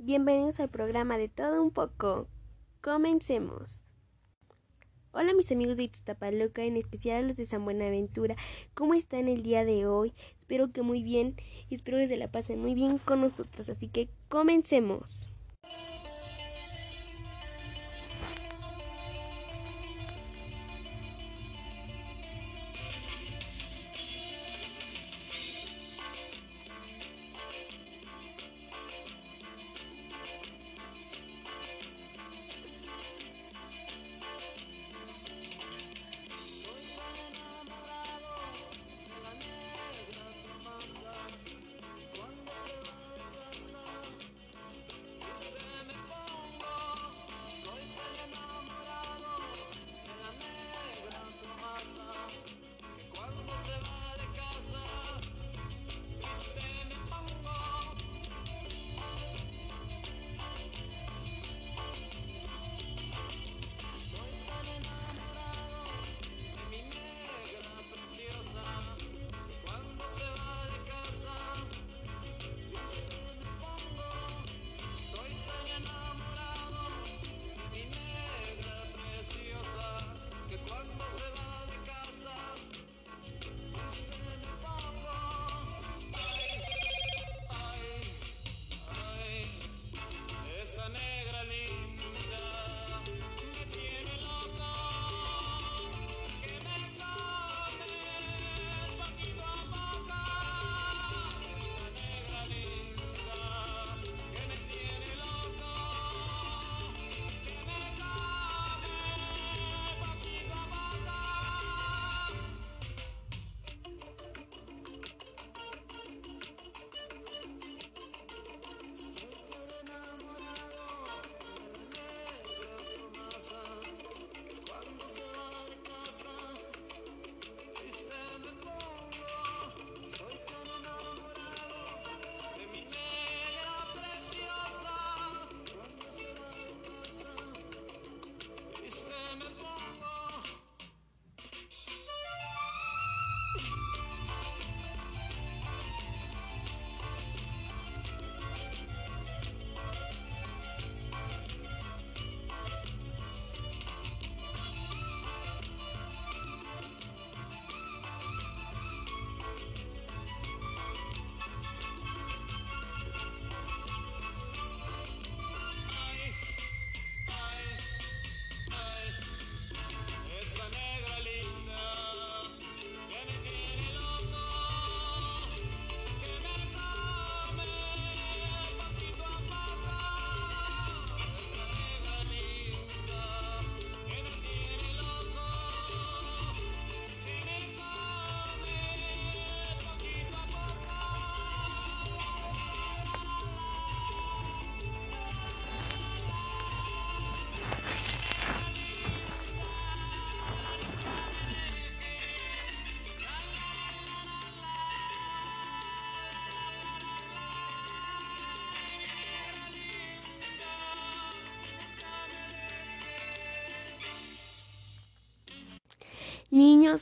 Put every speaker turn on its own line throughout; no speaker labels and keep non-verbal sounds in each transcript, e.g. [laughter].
Bienvenidos al programa de todo un poco. Comencemos. Hola mis amigos de Iztapalooca, en especial a los de San Buenaventura. ¿Cómo están el día de hoy? Espero que muy bien espero que se la pasen muy bien con nosotros. Así que comencemos.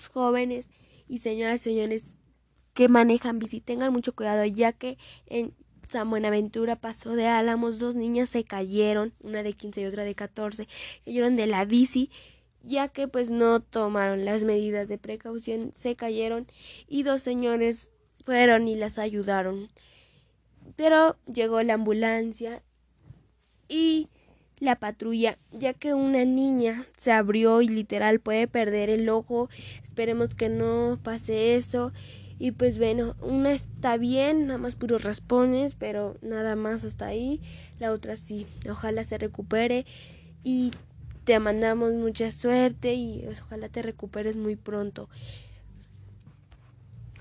Jóvenes y señoras y señores que manejan bici tengan mucho cuidado ya que en San Buenaventura pasó de Álamos, dos niñas se cayeron, una de 15 y otra de 14, cayeron de la bici ya que pues no tomaron las medidas de precaución, se cayeron y dos señores fueron y las ayudaron. Pero llegó la ambulancia y la patrulla, ya que una niña se abrió y literal puede perder el ojo. Esperemos que no pase eso. Y pues bueno, una está bien, nada más puros raspones, pero nada más hasta ahí. La otra sí, ojalá se recupere y te mandamos mucha suerte y ojalá te recuperes muy pronto.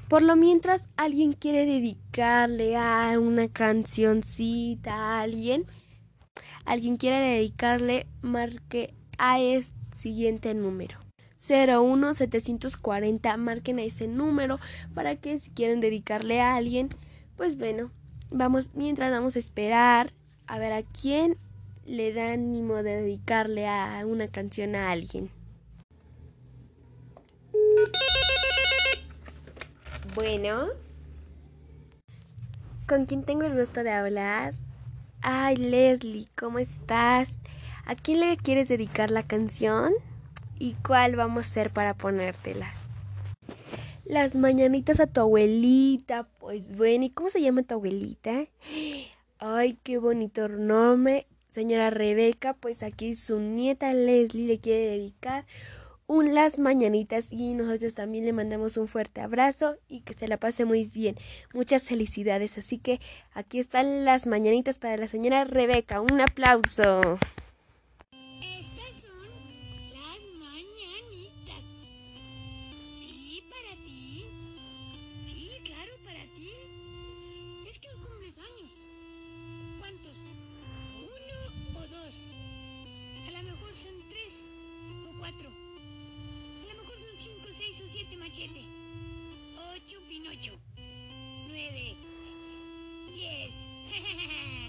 Por lo mientras, alguien quiere dedicarle a una cancioncita a alguien alguien quiere dedicarle, marque a este siguiente número. 01740, marquen a ese número para que si quieren dedicarle a alguien, pues bueno, vamos, mientras vamos a esperar a ver a quién le da ánimo de dedicarle a una canción a alguien. Bueno, ¿con quién tengo el gusto de hablar?
Ay, Leslie, ¿cómo estás? ¿A quién le quieres dedicar la canción? ¿Y cuál vamos a hacer para ponértela? Las mañanitas a tu abuelita. Pues bueno, ¿y cómo se llama tu abuelita? Ay, qué bonito nombre. Señora Rebeca, pues aquí su nieta Leslie le quiere dedicar un las mañanitas y nosotros también le mandamos un fuerte abrazo y que se la pase muy bien. Muchas felicidades. Así que aquí están las mañanitas para la señora Rebeca. Un aplauso. Yes. [laughs]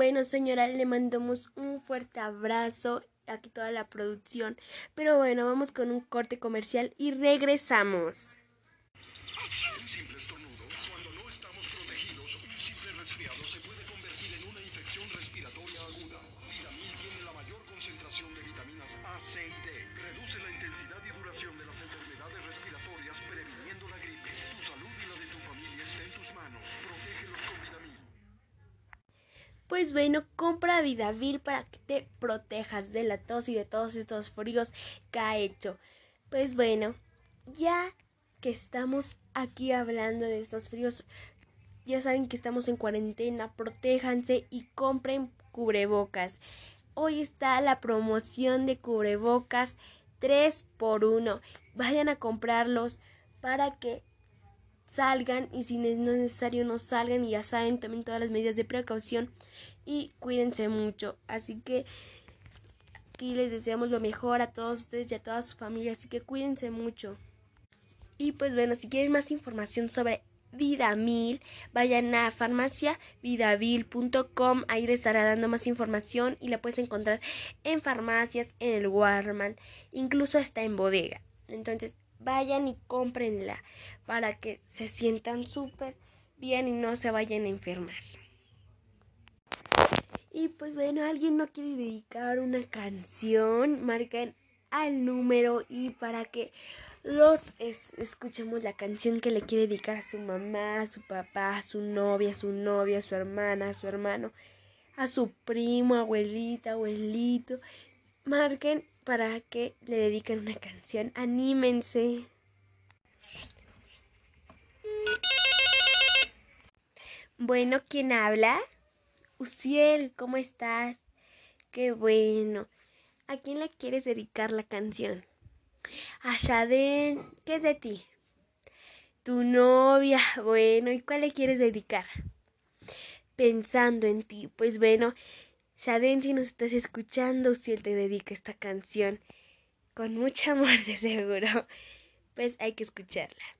Bueno, señora, le mandamos un fuerte abrazo aquí toda la producción. Pero bueno, vamos con un corte comercial y regresamos.
Pues bueno, compra Vidavil para que te protejas de la tos y de todos estos fríos que ha hecho. Pues bueno, ya que estamos aquí hablando de estos fríos, ya saben que estamos en cuarentena, protéjanse y compren cubrebocas. Hoy está la promoción de cubrebocas 3 por 1. Vayan a comprarlos para que salgan y si no es necesario no salgan y ya saben, tomen todas las medidas de precaución y cuídense mucho. Así que aquí les deseamos lo mejor a todos ustedes y a toda su familia, así que cuídense mucho. Y pues bueno, si quieren más información sobre Vidamil, vayan a farmaciavidavil.com, ahí les estará dando más información y la puedes encontrar en farmacias, en el Warman, incluso hasta en bodega. Entonces, vayan y cómprenla para que se sientan súper bien y no se vayan a enfermar. Y pues bueno, alguien no quiere dedicar una canción, marquen al número y para que los escuchemos la canción que le quiere dedicar a su mamá, a su papá, a su novia, a su novia, a su hermana, a su hermano, a su primo, abuelita, abuelito. Marquen para que le dediquen una canción. Anímense. Bueno, ¿quién habla? Uciel, ¿cómo estás? Qué bueno. ¿A quién le quieres dedicar la canción? A Shaden, ¿qué es de ti? Tu novia, [laughs] bueno, ¿y cuál le quieres dedicar? Pensando en ti, pues bueno, Shaden, si nos estás escuchando, él te dedica esta canción, con mucho amor [laughs] de seguro, pues hay que escucharla.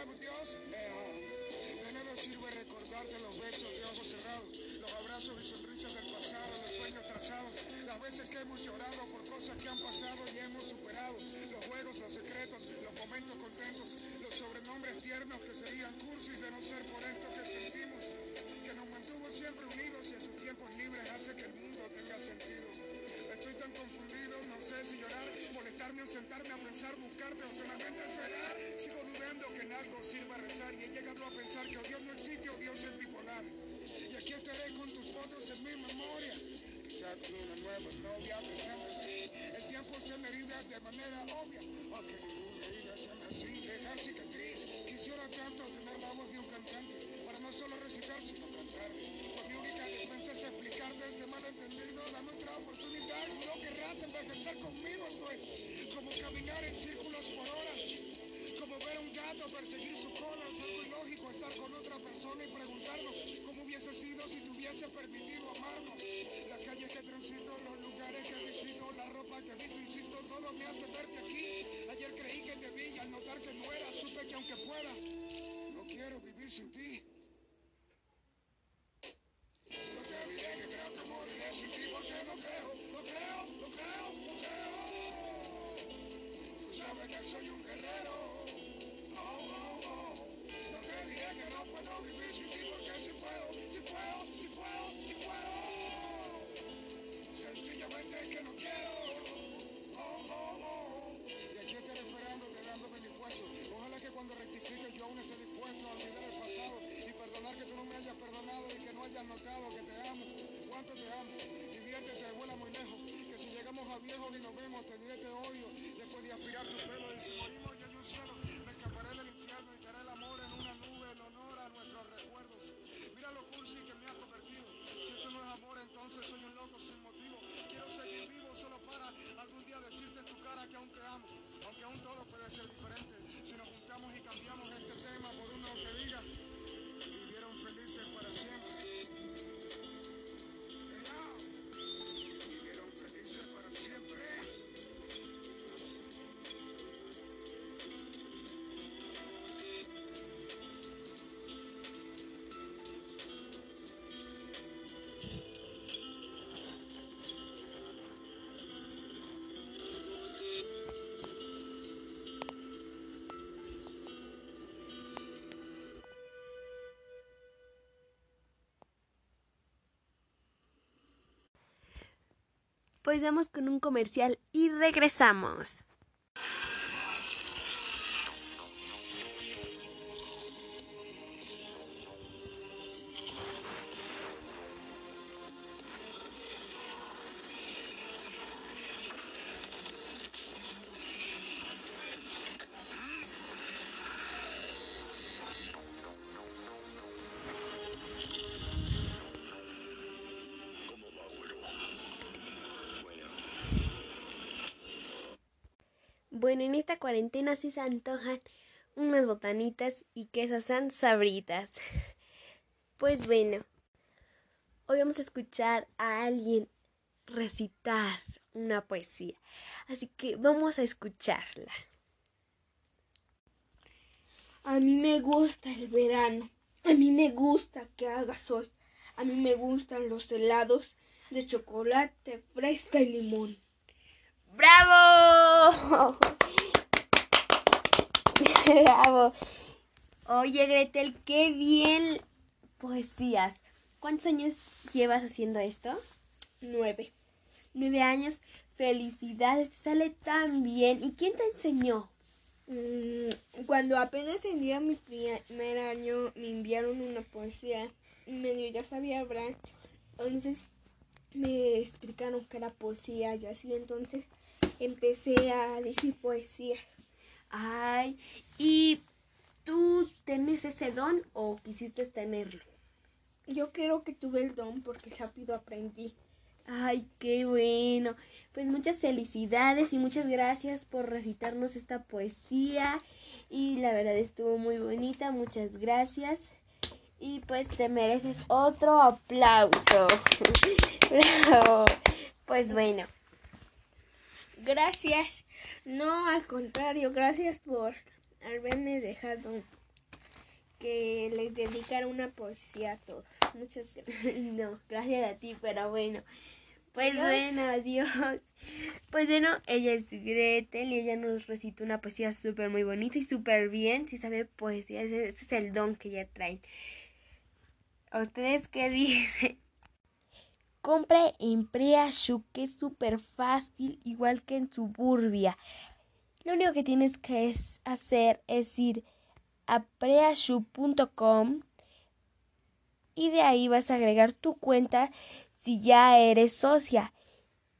Dios. De nada sirve recordarte los besos de ojos cerrados, los abrazos y sonrisas del pasado, los sueños trazados, las veces que hemos llorado por cosas que han pasado y hemos superado, los juegos, los secretos, los momentos contentos, los sobrenombres tiernos que serían cursis de no ser por esto que sentimos, que nos mantuvo siempre unidos y en sus tiempos libres hace que el mundo tenga sentido. Estoy tan confundido, no sé si llorar, molestarme o sentarme a pensar, buscarte o solamente esperar. Dudando que en algo sirva rezar y he llegado a pensar que o Dios no existe o Dios es bipolar. Y aquí estaré con tus fotos en mi memoria, quizá con una nueva novia pensando en ti. El tiempo se me herida de manera obvia, aunque ninguna herida se me sin dejar cicatriz. Quisiera tanto tener la voz de un cantante para no solo recitar sino cantar. Por mi única defensa es explicarte este malentendido, dame otra oportunidad. No querrás envejecer conmigo, esto es perseguir su cola, es algo ilógico estar con otra persona y preguntarnos cómo hubiese sido si te hubiese permitido amarnos. Las calles que transito, los lugares que visito, la ropa que visto, insisto, todo me hace verte aquí. Ayer creí que te vi y al notar que no era, supe que aunque pueda, no quiero vivir sin ti. No te diré que creo que moriré sin ti porque no creo, no creo, no creo. sabes que soy un guerrero. No puedo vivir
Pues vamos con un comercial y regresamos. Bueno, en esta cuarentena sí se antojan unas botanitas y que esas sabritas. [laughs] Pues bueno, hoy vamos a escuchar a alguien recitar una poesía. Así que vamos a escucharla.
A mí me gusta el verano. A mí me gusta que haga sol. A mí me gustan los helados de chocolate, fresa y limón.
¡Bravo! [laughs] ¡Bravo! Oye, Gretel, qué bien poesías. ¿Cuántos años llevas haciendo esto?
Nueve.
Nueve años. Felicidades, te sale tan bien. ¿Y quién te enseñó?
Mm, Cuando apenas tenía mi primer año, me enviaron una poesía. y Medio ya sabía hablar. Entonces me explicaron que era poesía y así. Entonces empecé a decir poesías.
Ay, ¿y tú tienes ese don o quisiste tenerlo?
Yo creo que tuve el don porque rápido aprendí.
Ay, qué bueno. Pues muchas felicidades y muchas gracias por recitarnos esta poesía. Y la verdad estuvo muy bonita. Muchas gracias. Y pues te mereces otro aplauso. [laughs] Bravo. Pues bueno.
Gracias. No, al contrario, gracias por haberme dejado que les dedicara una poesía a todos. Muchas gracias.
No, gracias a ti, pero bueno. Pues
Adiós.
bueno, adiós. Pues bueno, ella es Gretel y ella nos recitó una poesía súper muy bonita y súper bien. Si sabe poesía, ese, ese es el don que ella trae. ¿A ustedes qué [laughs] dicen? Compre en Preashu, que es súper fácil, igual que en Suburbia. Lo único que tienes que es- hacer es ir a preashu.com y de ahí vas a agregar tu cuenta si ya eres socia.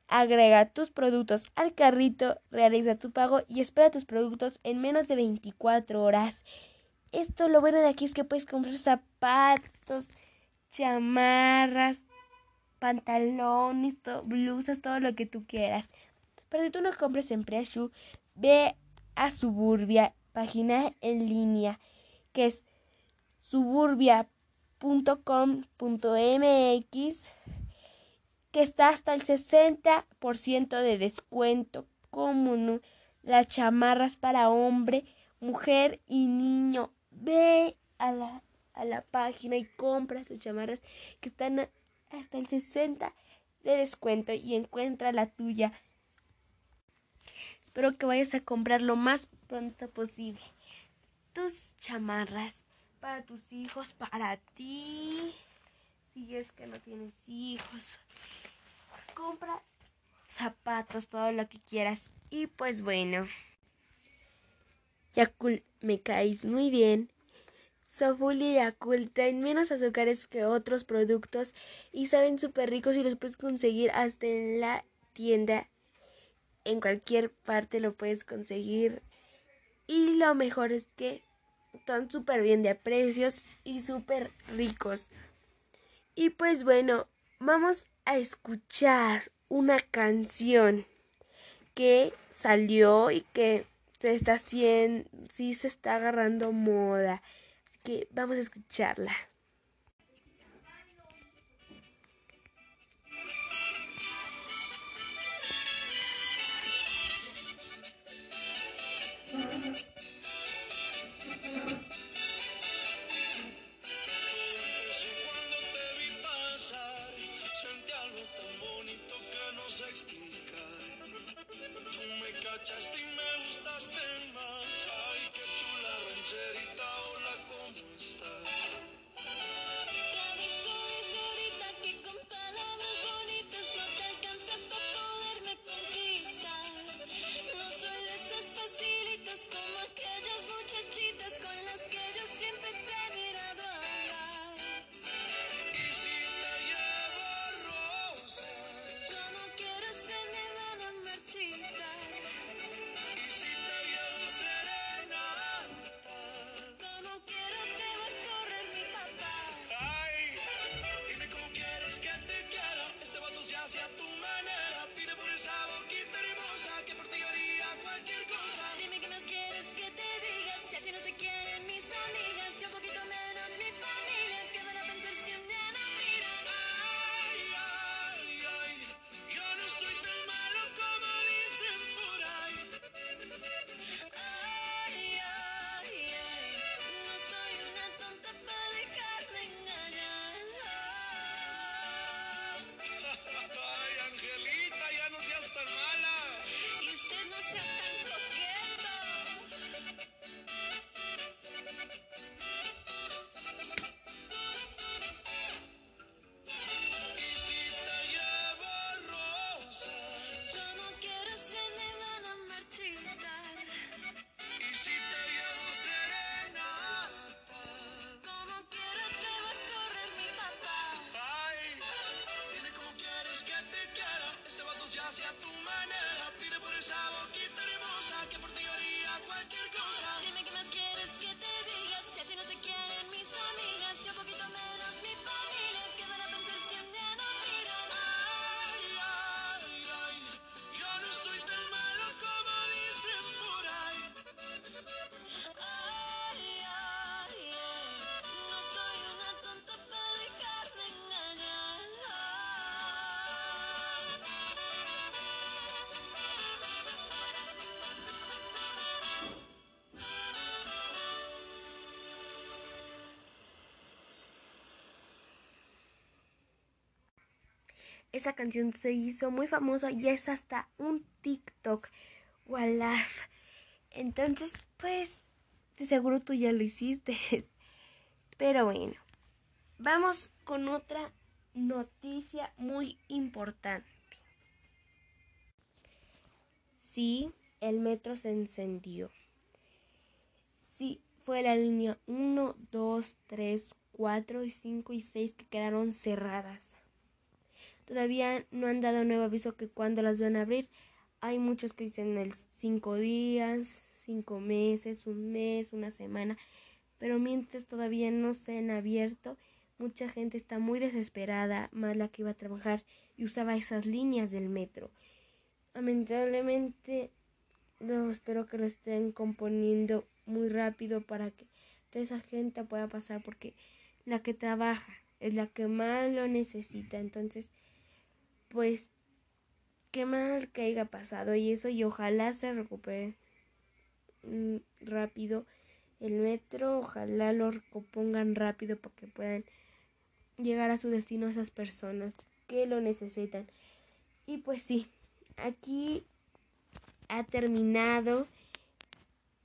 Agrega tus productos al carrito, realiza tu pago y espera tus productos en menos de 24 horas. Esto lo bueno de aquí es que puedes comprar zapatos, chamarras, pantalones, blusas, todo lo que tú quieras. Pero si tú no compras en Preshu, ve a Suburbia, página en línea, que es suburbia.com.mx, que está hasta el 60% de descuento. Como no, las chamarras para hombre, mujer y niño. Ve a la, a la página y compra tus chamarras que están hasta el 60% de descuento y encuentra la tuya. Espero que vayas a comprar lo más pronto posible. Tus chamarras para tus hijos, para ti. Si es que no tienes hijos. Compra zapatos, todo lo que quieras. Y pues bueno. Yakul, me caes muy bien. Soful y Yakult traen menos azúcares que otros productos y saben súper ricos y los puedes conseguir hasta en la tienda. En cualquier parte lo puedes conseguir. Y lo mejor es que están súper bien de precios y súper ricos. Y pues bueno, vamos a escuchar una canción que salió y que se está haciendo, sí se está agarrando moda. Que vamos a escucharla. Esa canción se hizo muy famosa y es hasta un TikTok. Walaf. Entonces, pues, de seguro tú ya lo hiciste. [laughs] Pero bueno, vamos con otra noticia muy importante. Sí, el metro se encendió. Sí, fue la línea 1, 2, 3, 4 y 5 y 6 que quedaron cerradas. Todavía no han dado nuevo aviso que cuando las van a abrir. Hay muchos que dicen el cinco días, cinco meses, un mes, una semana. Pero mientras todavía no se han abierto, mucha gente está muy desesperada, más la que iba a trabajar y usaba esas líneas del metro. Lamentablemente, no espero que lo estén componiendo muy rápido para que toda esa gente pueda pasar porque la que trabaja es la que más lo necesita. Entonces, pues qué mal que haya pasado y eso y ojalá se recupere mm, rápido el metro, ojalá lo recompongan rápido para que puedan llegar a su destino esas personas que lo necesitan. Y pues sí, aquí ha terminado.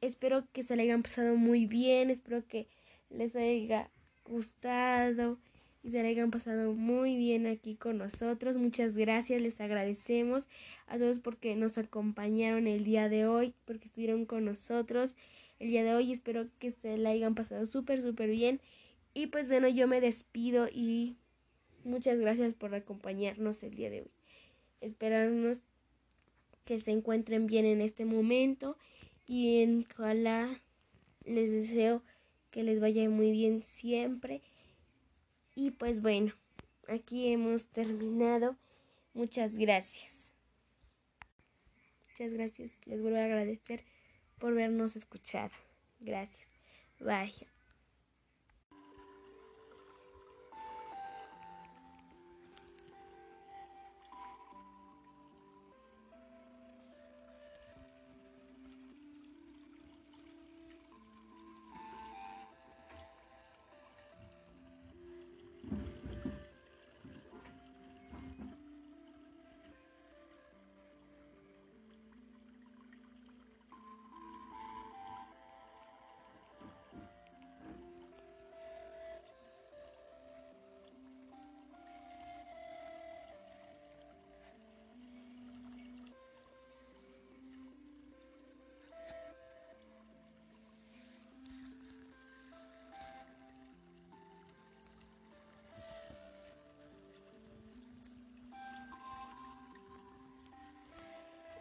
Espero que se le hayan pasado muy bien, espero que les haya gustado y se le hayan pasado muy bien aquí con nosotros. Muchas gracias, les agradecemos a todos porque nos acompañaron el día de hoy, porque estuvieron con nosotros el día de hoy. Espero que se la hayan pasado súper, súper bien. Y pues bueno, yo me despido y muchas gracias por acompañarnos el día de hoy. Esperarnos que se encuentren bien en este momento y en ojalá les deseo que les vaya muy bien siempre. Y pues bueno, aquí hemos terminado. Muchas gracias. Muchas gracias. Les vuelvo a agradecer por vernos escuchado. Gracias. Bye.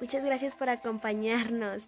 Muchas gracias por acompañarnos.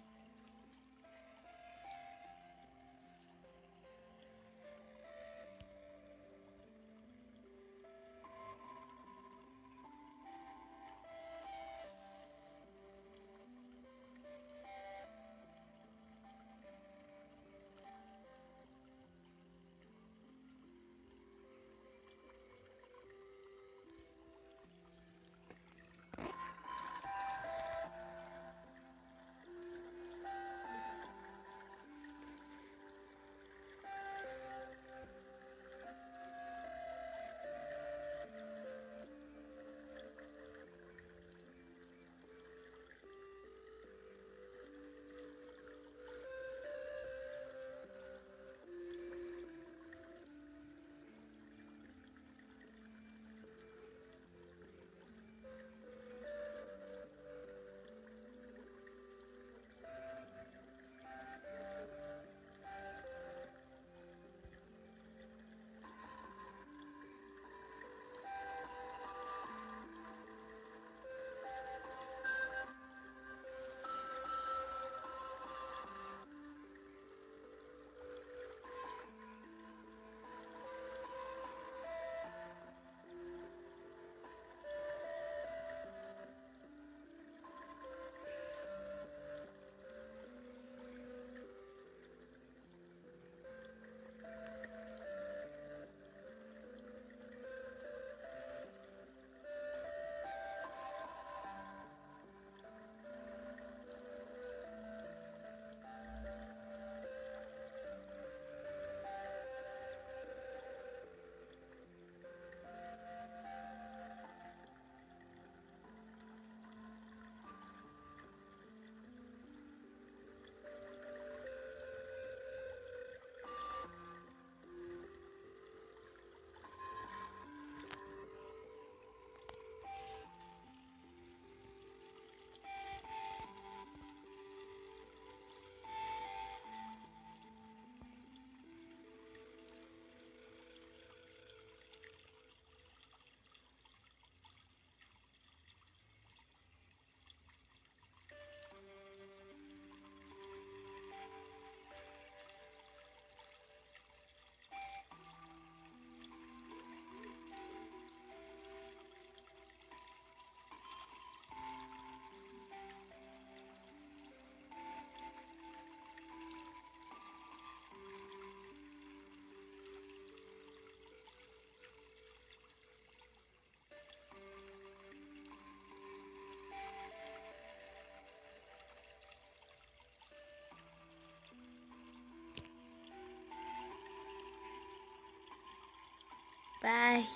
Bye.